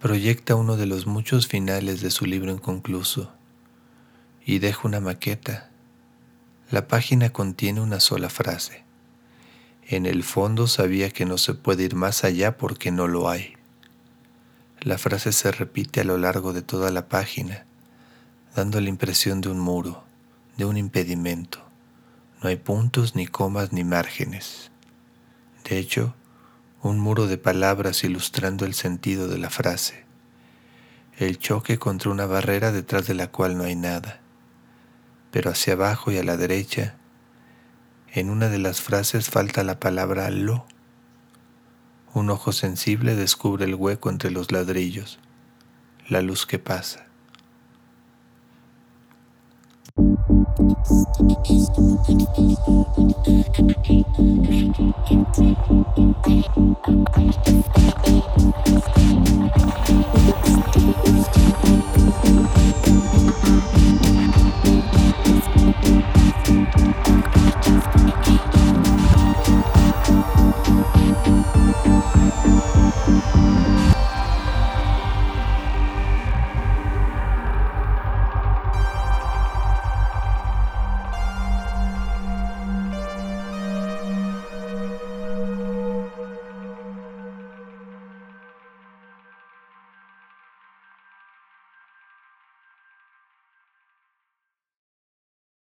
Proyecta uno de los muchos finales de su libro inconcluso y deja una maqueta. La página contiene una sola frase. En el fondo sabía que no se puede ir más allá porque no lo hay. La frase se repite a lo largo de toda la página, dando la impresión de un muro, de un impedimento. No hay puntos, ni comas, ni márgenes. De hecho, un muro de palabras ilustrando el sentido de la frase. El choque contra una barrera detrás de la cual no hay nada. Pero hacia abajo y a la derecha, en una de las frases falta la palabra lo. Un ojo sensible descubre el hueco entre los ladrillos, la luz que pasa. Thank you.